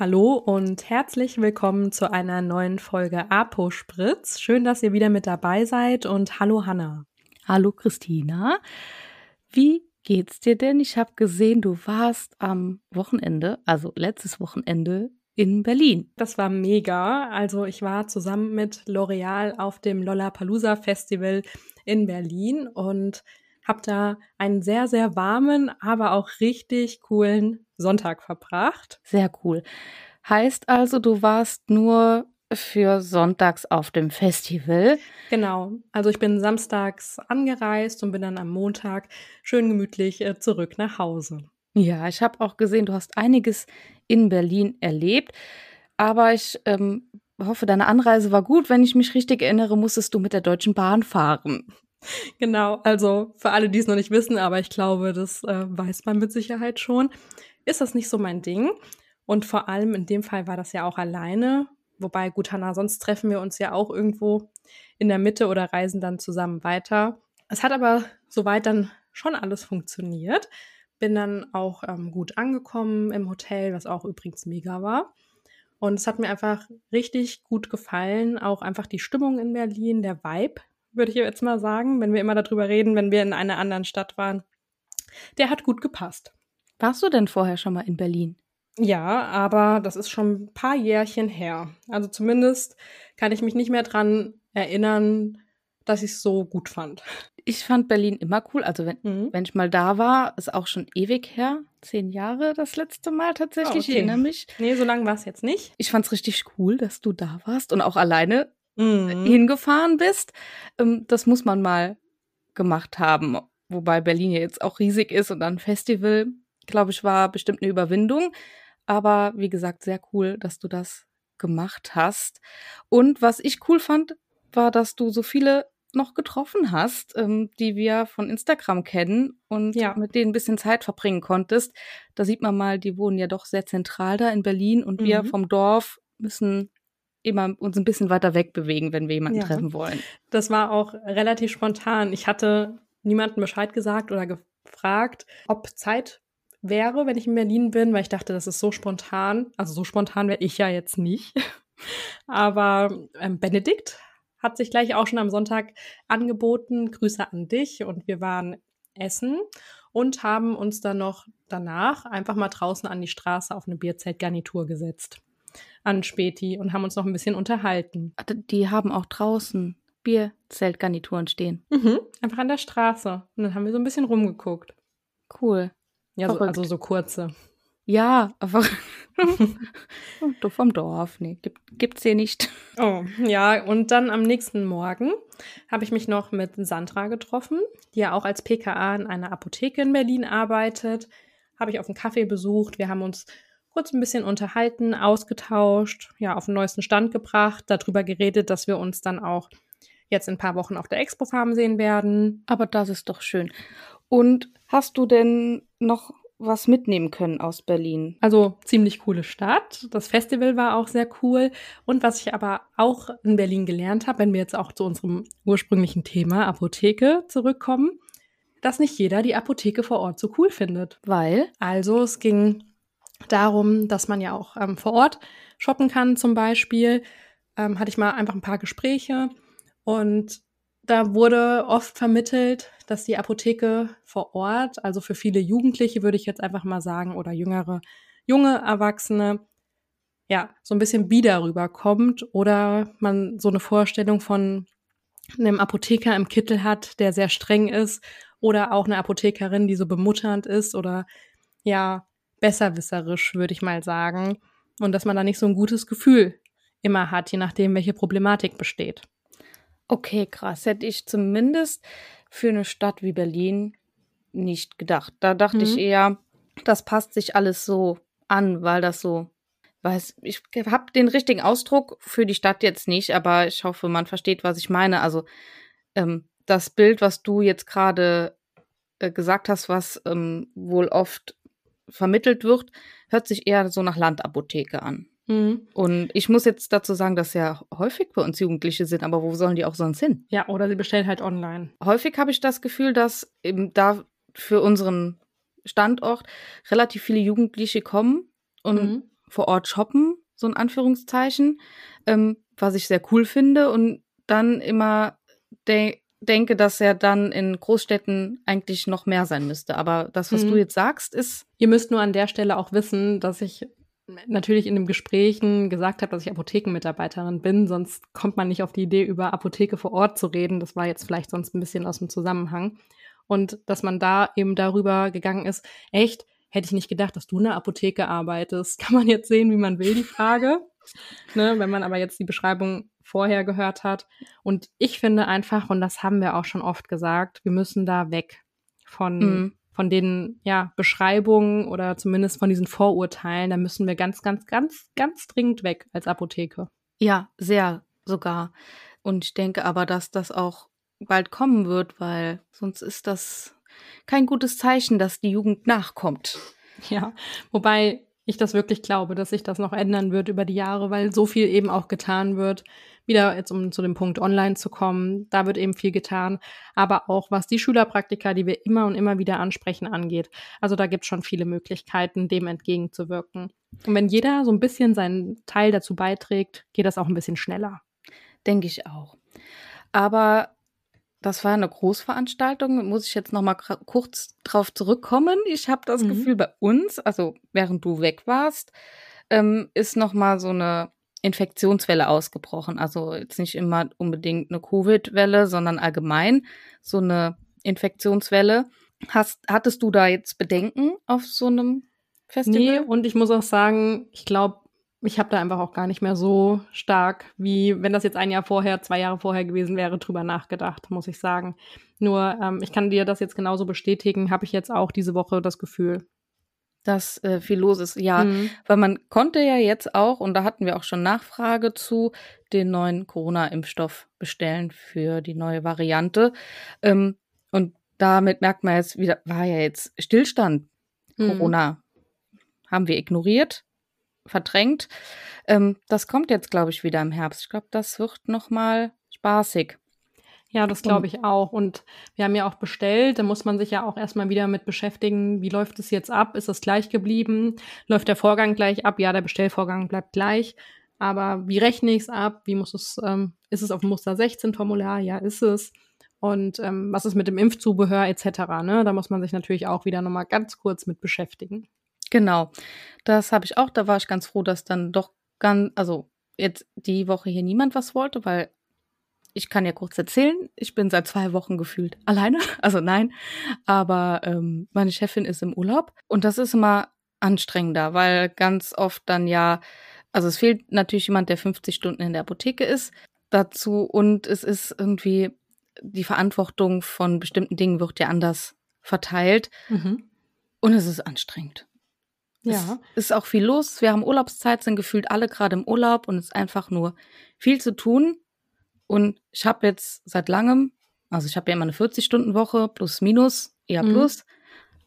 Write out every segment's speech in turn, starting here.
Hallo und herzlich willkommen zu einer neuen Folge Apo Spritz. Schön, dass ihr wieder mit dabei seid und hallo Hanna. Hallo Christina. Wie geht's dir denn? Ich habe gesehen, du warst am Wochenende, also letztes Wochenende in Berlin. Das war mega. Also ich war zusammen mit L'Oreal auf dem Lollapalooza Festival in Berlin und habe da einen sehr, sehr warmen, aber auch richtig coolen Sonntag verbracht. Sehr cool. Heißt also, du warst nur für sonntags auf dem Festival. Genau. Also ich bin samstags angereist und bin dann am Montag schön gemütlich äh, zurück nach Hause. Ja, ich habe auch gesehen, du hast einiges in Berlin erlebt. Aber ich ähm, hoffe, deine Anreise war gut. Wenn ich mich richtig erinnere, musstest du mit der Deutschen Bahn fahren. Genau, also für alle, die es noch nicht wissen, aber ich glaube, das äh, weiß man mit Sicherheit schon ist das nicht so mein Ding. Und vor allem in dem Fall war das ja auch alleine. Wobei, gut, Hannah, sonst treffen wir uns ja auch irgendwo in der Mitte oder reisen dann zusammen weiter. Es hat aber soweit dann schon alles funktioniert. Bin dann auch ähm, gut angekommen im Hotel, was auch übrigens mega war. Und es hat mir einfach richtig gut gefallen. Auch einfach die Stimmung in Berlin, der Vibe, würde ich jetzt mal sagen, wenn wir immer darüber reden, wenn wir in einer anderen Stadt waren. Der hat gut gepasst. Warst du denn vorher schon mal in Berlin? Ja, aber das ist schon ein paar Jährchen her. Also zumindest kann ich mich nicht mehr dran erinnern, dass ich es so gut fand. Ich fand Berlin immer cool. Also wenn, mhm. wenn ich mal da war, ist auch schon ewig her. Zehn Jahre das letzte Mal tatsächlich. Oh, okay. Ich erinnere mich. Nee, so lange war es jetzt nicht. Ich fand es richtig cool, dass du da warst und auch alleine mhm. hingefahren bist. Ähm, das muss man mal gemacht haben. Wobei Berlin ja jetzt auch riesig ist und dann Festival glaube ich, war bestimmt eine Überwindung. Aber wie gesagt, sehr cool, dass du das gemacht hast. Und was ich cool fand, war, dass du so viele noch getroffen hast, ähm, die wir von Instagram kennen und ja. mit denen ein bisschen Zeit verbringen konntest. Da sieht man mal, die wohnen ja doch sehr zentral da in Berlin und mhm. wir vom Dorf müssen immer uns ein bisschen weiter wegbewegen, wenn wir jemanden ja. treffen wollen. Das war auch relativ spontan. Ich hatte niemandem Bescheid gesagt oder gefragt, ob Zeit wäre, wenn ich in Berlin bin, weil ich dachte, das ist so spontan. Also so spontan wäre ich ja jetzt nicht. Aber ähm, Benedikt hat sich gleich auch schon am Sonntag angeboten. Grüße an dich und wir waren essen und haben uns dann noch danach einfach mal draußen an die Straße auf eine Bierzeltgarnitur gesetzt. An Späti und haben uns noch ein bisschen unterhalten. Die haben auch draußen Bierzeltgarnituren stehen. Mhm, einfach an der Straße. Und dann haben wir so ein bisschen rumgeguckt. Cool. Ja, so, also so kurze. Ja, aber du vom Dorf, nee, gibt, gibt's hier nicht. Oh, ja, und dann am nächsten Morgen habe ich mich noch mit Sandra getroffen, die ja auch als PKA in einer Apotheke in Berlin arbeitet. Habe ich auf einen Kaffee besucht. Wir haben uns kurz ein bisschen unterhalten, ausgetauscht, ja, auf den neuesten Stand gebracht, darüber geredet, dass wir uns dann auch jetzt in ein paar Wochen auf der Expo Farm sehen werden. Aber das ist doch schön. Und hast du denn noch was mitnehmen können aus Berlin? Also ziemlich coole Stadt. Das Festival war auch sehr cool. Und was ich aber auch in Berlin gelernt habe, wenn wir jetzt auch zu unserem ursprünglichen Thema Apotheke zurückkommen, dass nicht jeder die Apotheke vor Ort so cool findet. Weil? Also es ging darum, dass man ja auch ähm, vor Ort shoppen kann zum Beispiel. Ähm, hatte ich mal einfach ein paar Gespräche und da wurde oft vermittelt, dass die Apotheke vor Ort, also für viele Jugendliche würde ich jetzt einfach mal sagen, oder jüngere, junge Erwachsene, ja, so ein bisschen bieder rüberkommt oder man so eine Vorstellung von einem Apotheker im Kittel hat, der sehr streng ist oder auch eine Apothekerin, die so bemutternd ist oder ja, besserwisserisch, würde ich mal sagen. Und dass man da nicht so ein gutes Gefühl immer hat, je nachdem, welche Problematik besteht. Okay, krass. Hätte ich zumindest für eine Stadt wie Berlin nicht gedacht. Da dachte mhm. ich eher, das passt sich alles so an, weil das so, weiß, ich habe den richtigen Ausdruck für die Stadt jetzt nicht, aber ich hoffe, man versteht, was ich meine. Also ähm, das Bild, was du jetzt gerade äh, gesagt hast, was ähm, wohl oft vermittelt wird, hört sich eher so nach Landapotheke an. Mhm. Und ich muss jetzt dazu sagen, dass ja häufig bei uns Jugendliche sind, aber wo sollen die auch sonst hin? Ja, oder sie bestellen halt online. Häufig habe ich das Gefühl, dass eben da für unseren Standort relativ viele Jugendliche kommen und mhm. vor Ort shoppen, so in Anführungszeichen, ähm, was ich sehr cool finde und dann immer de denke, dass er dann in Großstädten eigentlich noch mehr sein müsste. Aber das, was mhm. du jetzt sagst, ist. Ihr müsst nur an der Stelle auch wissen, dass ich natürlich in den Gesprächen gesagt habe, dass ich Apothekenmitarbeiterin bin, sonst kommt man nicht auf die Idee, über Apotheke vor Ort zu reden. Das war jetzt vielleicht sonst ein bisschen aus dem Zusammenhang. Und dass man da eben darüber gegangen ist, echt, hätte ich nicht gedacht, dass du in der Apotheke arbeitest. Kann man jetzt sehen, wie man will, die Frage. ne, wenn man aber jetzt die Beschreibung vorher gehört hat. Und ich finde einfach, und das haben wir auch schon oft gesagt, wir müssen da weg von, mhm. von den ja, Beschreibungen oder zumindest von diesen Vorurteilen. Da müssen wir ganz, ganz, ganz, ganz dringend weg als Apotheke. Ja, sehr sogar. Und ich denke aber, dass das auch bald kommen wird, weil sonst ist das kein gutes Zeichen, dass die Jugend nachkommt. Ja, wobei ich das wirklich glaube, dass sich das noch ändern wird über die Jahre, weil so viel eben auch getan wird. Wieder jetzt, um zu dem Punkt online zu kommen, da wird eben viel getan. Aber auch was die Schülerpraktika, die wir immer und immer wieder ansprechen, angeht. Also da gibt es schon viele Möglichkeiten, dem entgegenzuwirken. Und wenn jeder so ein bisschen seinen Teil dazu beiträgt, geht das auch ein bisschen schneller. Denke ich auch. Aber das war eine Großveranstaltung, muss ich jetzt noch mal kurz drauf zurückkommen. Ich habe das mhm. Gefühl, bei uns, also während du weg warst, ähm, ist noch mal so eine Infektionswelle ausgebrochen. Also jetzt nicht immer unbedingt eine Covid-Welle, sondern allgemein so eine Infektionswelle. Hast, hattest du da jetzt Bedenken auf so einem Festival? Nee, und ich muss auch sagen, ich glaube, ich habe da einfach auch gar nicht mehr so stark, wie wenn das jetzt ein Jahr vorher, zwei Jahre vorher gewesen wäre, drüber nachgedacht, muss ich sagen. Nur, ähm, ich kann dir das jetzt genauso bestätigen, habe ich jetzt auch diese Woche das Gefühl. Dass äh, viel los ist, ja. Mhm. Weil man konnte ja jetzt auch, und da hatten wir auch schon Nachfrage zu, den neuen Corona-Impfstoff bestellen für die neue Variante. Ähm, und damit merkt man jetzt wieder, war ja jetzt Stillstand. Mhm. Corona haben wir ignoriert verdrängt. Ähm, das kommt jetzt, glaube ich, wieder im Herbst. Ich glaube, das wird noch mal spaßig. Ja, das glaube ich auch. Und wir haben ja auch bestellt. Da muss man sich ja auch erstmal wieder mit beschäftigen. Wie läuft es jetzt ab? Ist es gleich geblieben? Läuft der Vorgang gleich ab? Ja, der Bestellvorgang bleibt gleich. Aber wie rechne ich es ab? Wie muss es, ähm, ist es auf dem Muster 16 Formular? Ja, ist es. Und ähm, was ist mit dem Impfzubehör etc. Ne? Da muss man sich natürlich auch wieder nochmal ganz kurz mit beschäftigen. Genau. Das habe ich auch. Da war ich ganz froh, dass dann doch ganz, also jetzt die Woche hier niemand was wollte, weil ich kann ja kurz erzählen, ich bin seit zwei Wochen gefühlt alleine. Also nein, aber ähm, meine Chefin ist im Urlaub und das ist immer anstrengender, weil ganz oft dann ja, also es fehlt natürlich jemand, der 50 Stunden in der Apotheke ist dazu und es ist irgendwie die Verantwortung von bestimmten Dingen wird ja anders verteilt mhm. und es ist anstrengend. Ja. Es ist auch viel los. Wir haben Urlaubszeit, sind gefühlt alle gerade im Urlaub und es ist einfach nur viel zu tun. Und ich habe jetzt seit langem, also ich habe ja immer eine 40-Stunden-Woche, plus minus, eher mhm. plus.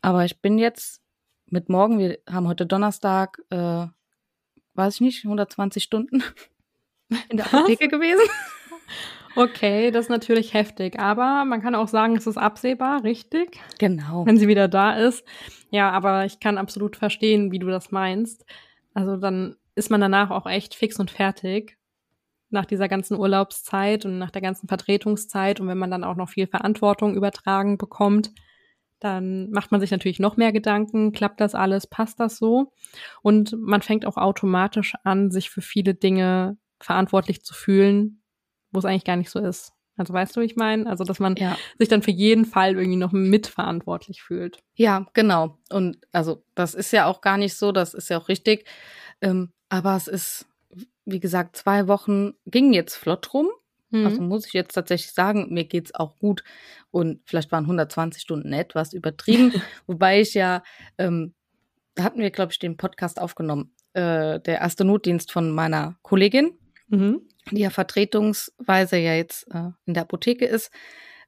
Aber ich bin jetzt mit morgen, wir haben heute Donnerstag, äh, weiß ich nicht, 120 Stunden in der Apotheke gewesen. Okay, das ist natürlich heftig, aber man kann auch sagen, es ist absehbar, richtig? Genau. Wenn sie wieder da ist. Ja, aber ich kann absolut verstehen, wie du das meinst. Also dann ist man danach auch echt fix und fertig nach dieser ganzen Urlaubszeit und nach der ganzen Vertretungszeit und wenn man dann auch noch viel Verantwortung übertragen bekommt, dann macht man sich natürlich noch mehr Gedanken, klappt das alles, passt das so? Und man fängt auch automatisch an, sich für viele Dinge verantwortlich zu fühlen, wo es eigentlich gar nicht so ist. Also weißt du, wie ich meine? Also, dass man ja. sich dann für jeden Fall irgendwie noch mitverantwortlich fühlt. Ja, genau. Und also, das ist ja auch gar nicht so, das ist ja auch richtig. Ähm, aber es ist, wie gesagt, zwei Wochen ging jetzt flott rum. Mhm. Also muss ich jetzt tatsächlich sagen, mir geht's auch gut. Und vielleicht waren 120 Stunden etwas übertrieben. Wobei ich ja, ähm, da hatten wir, glaube ich, den Podcast aufgenommen. Äh, der erste Notdienst von meiner Kollegin. Mhm die ja vertretungsweise ja jetzt äh, in der Apotheke ist.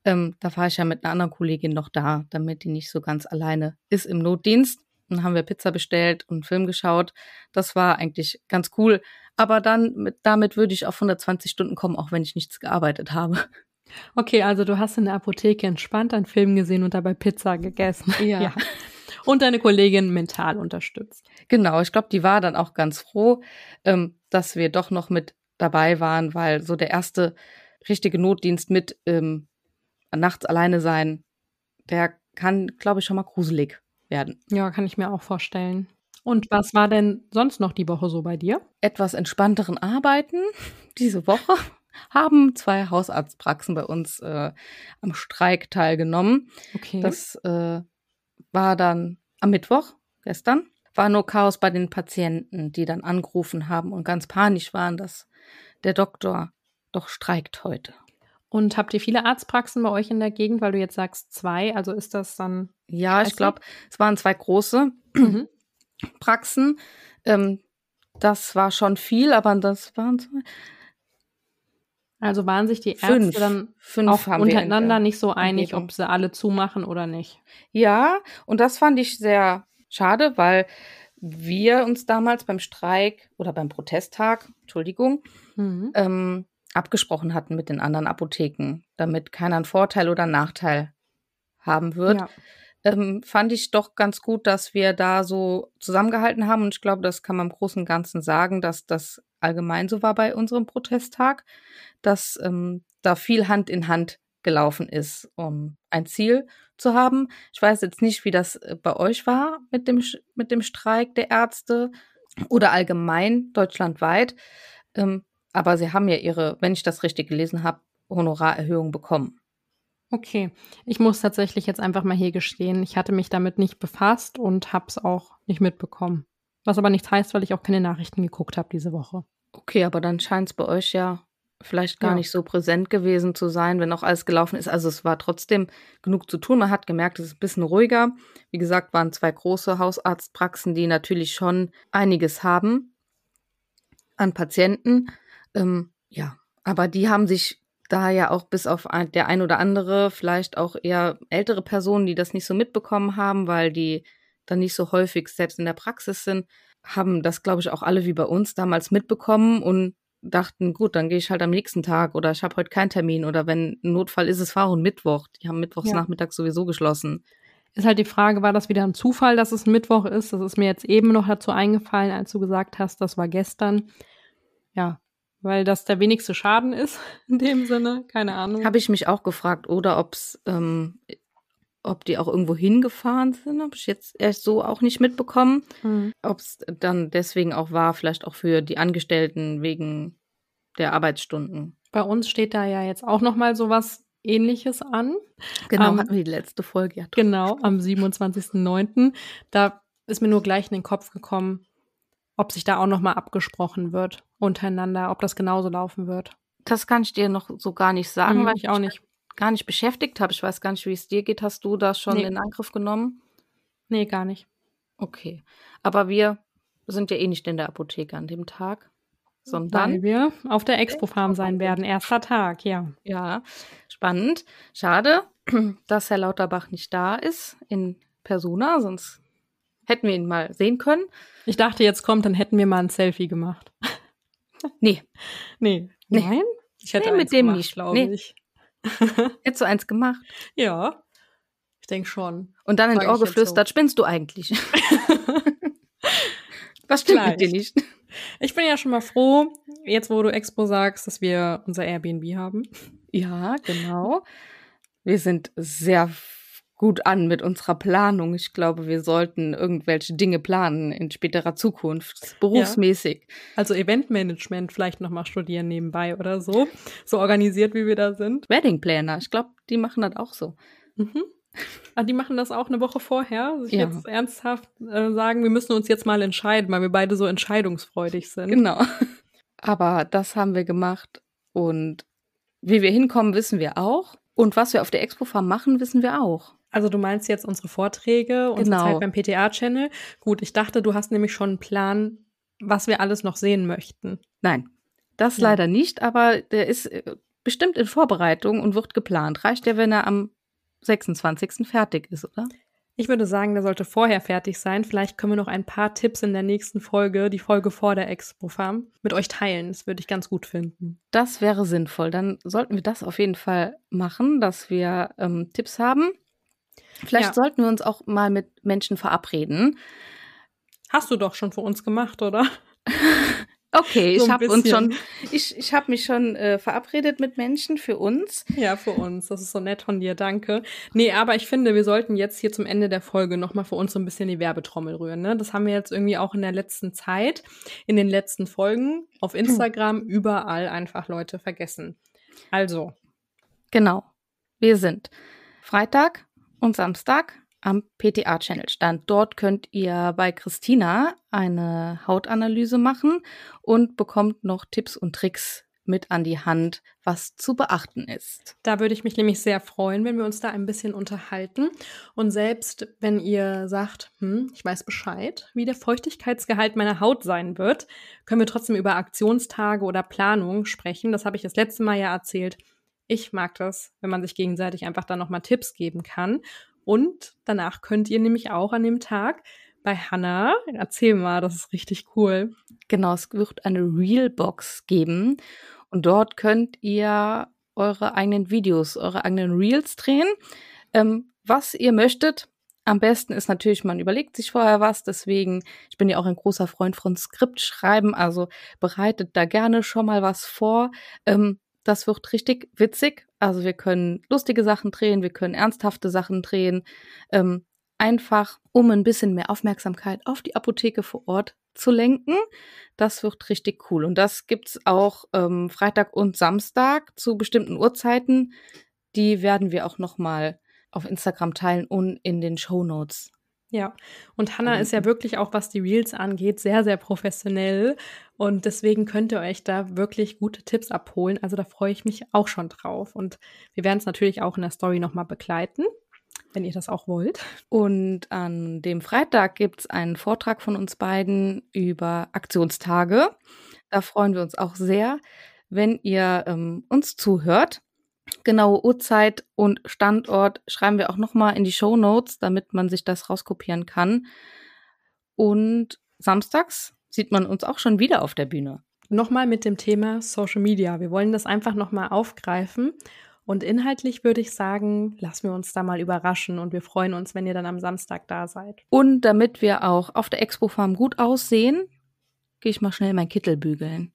Ähm, da war ich ja mit einer anderen Kollegin noch da, damit die nicht so ganz alleine ist im Notdienst. Dann haben wir Pizza bestellt und einen Film geschaut. Das war eigentlich ganz cool. Aber dann, mit, damit würde ich auf 120 Stunden kommen, auch wenn ich nichts gearbeitet habe. Okay, also du hast in der Apotheke entspannt einen Film gesehen und dabei Pizza gegessen. Ja. ja. und deine Kollegin mental unterstützt. Genau, ich glaube, die war dann auch ganz froh, ähm, dass wir doch noch mit dabei waren, weil so der erste richtige Notdienst mit ähm, nachts alleine sein, der kann, glaube ich, schon mal gruselig werden. Ja, kann ich mir auch vorstellen. Und was war denn sonst noch die Woche so bei dir? Etwas entspannteren Arbeiten diese Woche haben zwei Hausarztpraxen bei uns äh, am Streik teilgenommen. Okay. Das äh, war dann am Mittwoch, gestern. War nur Chaos bei den Patienten, die dann angerufen haben und ganz panisch waren, dass der Doktor doch streikt heute. Und habt ihr viele Arztpraxen bei euch in der Gegend, weil du jetzt sagst zwei? Also ist das dann. Ja, ich glaube, es waren zwei große mhm. Praxen. Ähm, das war schon viel, aber das waren zwei. Also waren sich die Ärzte fünf. dann fünf auch untereinander nicht so einig, ob sie alle zumachen oder nicht. Ja, und das fand ich sehr schade, weil wir uns damals beim Streik oder beim Protesttag, Entschuldigung, mhm. ähm, abgesprochen hatten mit den anderen Apotheken, damit keiner einen Vorteil oder einen Nachteil haben wird. Ja. Ähm, fand ich doch ganz gut, dass wir da so zusammengehalten haben. Und ich glaube, das kann man im Großen und Ganzen sagen, dass das allgemein so war bei unserem Protesttag dass ähm, da viel Hand in Hand gelaufen ist, um ein Ziel zu haben. Ich weiß jetzt nicht, wie das äh, bei euch war mit dem, mit dem Streik der Ärzte oder allgemein deutschlandweit. Ähm, aber sie haben ja ihre, wenn ich das richtig gelesen habe, Honorarerhöhung bekommen. Okay, ich muss tatsächlich jetzt einfach mal hier gestehen, ich hatte mich damit nicht befasst und habe es auch nicht mitbekommen. Was aber nichts heißt, weil ich auch keine Nachrichten geguckt habe diese Woche. Okay, aber dann scheint es bei euch ja vielleicht gar ja. nicht so präsent gewesen zu sein, wenn auch alles gelaufen ist. Also es war trotzdem genug zu tun. Man hat gemerkt, es ist ein bisschen ruhiger. Wie gesagt, waren zwei große Hausarztpraxen, die natürlich schon einiges haben an Patienten. Ähm, ja, aber die haben sich da ja auch bis auf ein, der ein oder andere, vielleicht auch eher ältere Personen, die das nicht so mitbekommen haben, weil die dann nicht so häufig selbst in der Praxis sind, haben das, glaube ich, auch alle wie bei uns damals mitbekommen und dachten, gut, dann gehe ich halt am nächsten Tag oder ich habe heute keinen Termin oder wenn ein Notfall ist, es war auch ein Mittwoch. Die haben mittwochs ja. nachmittags sowieso geschlossen. Ist halt die Frage, war das wieder ein Zufall, dass es ein Mittwoch ist? Das ist mir jetzt eben noch dazu eingefallen, als du gesagt hast, das war gestern. Ja, weil das der wenigste Schaden ist in dem Sinne, keine Ahnung. Habe ich mich auch gefragt, oder ob's, ähm, ob die auch irgendwo hingefahren sind, habe ich jetzt erst so auch nicht mitbekommen. Mhm. Ob es dann deswegen auch war, vielleicht auch für die Angestellten wegen der Arbeitsstunden. Bei uns steht da ja jetzt auch noch mal sowas Ähnliches an. Genau, um, hatten wir die letzte Folge. Ja, genau, am 27.09. Da ist mir nur gleich in den Kopf gekommen, ob sich da auch noch mal abgesprochen wird untereinander, ob das genauso laufen wird. Das kann ich dir noch so gar nicht sagen, mhm, weil ich auch nicht gar nicht beschäftigt habe. Ich weiß gar nicht, wie es dir geht. Hast du das schon nee. in Angriff genommen? Nee, gar nicht. Okay. Aber wir sind ja eh nicht in der Apotheke an dem Tag, sondern Weil wir auf der Expo-Farm sein werden. Erster Tag, ja. Ja, spannend. Schade, dass Herr Lauterbach nicht da ist in Persona, sonst hätten wir ihn mal sehen können. Ich dachte, jetzt kommt, dann hätten wir mal ein Selfie gemacht. Nee. Nee. Nein? Ich hätte nee, mit dem gemacht, nicht, glaube nee. ich. Hättest du eins gemacht? Ja. Ich denke schon. Und dann ins Ohr geflüstert, so. spinnst du eigentlich? Was stimmt Gleich. mit dir nicht? Ich bin ja schon mal froh, jetzt wo du Expo sagst, dass wir unser Airbnb haben. Ja, genau. Wir sind sehr gut an mit unserer Planung. Ich glaube, wir sollten irgendwelche Dinge planen in späterer Zukunft, berufsmäßig. Ja. Also Eventmanagement vielleicht nochmal studieren nebenbei oder so. So organisiert, wie wir da sind. Wedding Planner, ich glaube, die machen das auch so. Mhm. Ah, die machen das auch eine Woche vorher. Sich ja. jetzt ernsthaft äh, sagen, wir müssen uns jetzt mal entscheiden, weil wir beide so entscheidungsfreudig sind. Genau. Aber das haben wir gemacht und wie wir hinkommen, wissen wir auch. Und was wir auf der Expo-Farm machen, wissen wir auch. Also du meinst jetzt unsere Vorträge, unsere genau. Zeit beim PTA-Channel. Gut, ich dachte, du hast nämlich schon einen Plan, was wir alles noch sehen möchten. Nein, das ja. leider nicht, aber der ist äh, bestimmt in Vorbereitung und wird geplant. Reicht ja, wenn er am 26. fertig ist, oder? Ich würde sagen, der sollte vorher fertig sein. Vielleicht können wir noch ein paar Tipps in der nächsten Folge, die Folge vor der Expo Farm, mit euch teilen. Das würde ich ganz gut finden. Das wäre sinnvoll. Dann sollten wir das auf jeden Fall machen, dass wir ähm, Tipps haben Vielleicht ja. sollten wir uns auch mal mit Menschen verabreden. Hast du doch schon für uns gemacht, oder? Okay, so ich habe uns schon, ich, ich habe mich schon äh, verabredet mit Menschen für uns. Ja, für uns. Das ist so nett von dir, danke. Nee, aber ich finde, wir sollten jetzt hier zum Ende der Folge nochmal für uns so ein bisschen die Werbetrommel rühren. Ne? Das haben wir jetzt irgendwie auch in der letzten Zeit, in den letzten Folgen, auf Instagram, hm. überall einfach Leute vergessen. Also. Genau. Wir sind Freitag und Samstag am PTA-Channel stand. Dort könnt ihr bei Christina eine Hautanalyse machen und bekommt noch Tipps und Tricks mit an die Hand, was zu beachten ist. Da würde ich mich nämlich sehr freuen, wenn wir uns da ein bisschen unterhalten. Und selbst wenn ihr sagt, hm, ich weiß Bescheid, wie der Feuchtigkeitsgehalt meiner Haut sein wird, können wir trotzdem über Aktionstage oder Planungen sprechen. Das habe ich das letzte Mal ja erzählt. Ich mag das, wenn man sich gegenseitig einfach dann nochmal Tipps geben kann. Und danach könnt ihr nämlich auch an dem Tag bei Hannah, erzähl mal, das ist richtig cool. Genau, es wird eine Reel-Box geben und dort könnt ihr eure eigenen Videos, eure eigenen Reels drehen, ähm, was ihr möchtet. Am besten ist natürlich, man überlegt sich vorher was. Deswegen, ich bin ja auch ein großer Freund von Skriptschreiben, also bereitet da gerne schon mal was vor. Ähm, das wird richtig witzig. Also wir können lustige Sachen drehen, wir können ernsthafte Sachen drehen. Ähm, einfach, um ein bisschen mehr Aufmerksamkeit auf die Apotheke vor Ort zu lenken. Das wird richtig cool. Und das gibt's auch ähm, Freitag und Samstag zu bestimmten Uhrzeiten. Die werden wir auch noch mal auf Instagram teilen und in den Show Notes ja, und Hannah ist ja wirklich auch, was die Reels angeht, sehr, sehr professionell. Und deswegen könnt ihr euch da wirklich gute Tipps abholen. Also da freue ich mich auch schon drauf. Und wir werden es natürlich auch in der Story nochmal begleiten, wenn ihr das auch wollt. Und an dem Freitag gibt es einen Vortrag von uns beiden über Aktionstage. Da freuen wir uns auch sehr, wenn ihr ähm, uns zuhört. Genaue Uhrzeit und Standort schreiben wir auch nochmal in die Show Notes, damit man sich das rauskopieren kann. Und samstags sieht man uns auch schon wieder auf der Bühne. Nochmal mit dem Thema Social Media. Wir wollen das einfach nochmal aufgreifen. Und inhaltlich würde ich sagen, lassen wir uns da mal überraschen und wir freuen uns, wenn ihr dann am Samstag da seid. Und damit wir auch auf der Expo Farm gut aussehen, gehe ich mal schnell mein Kittel bügeln.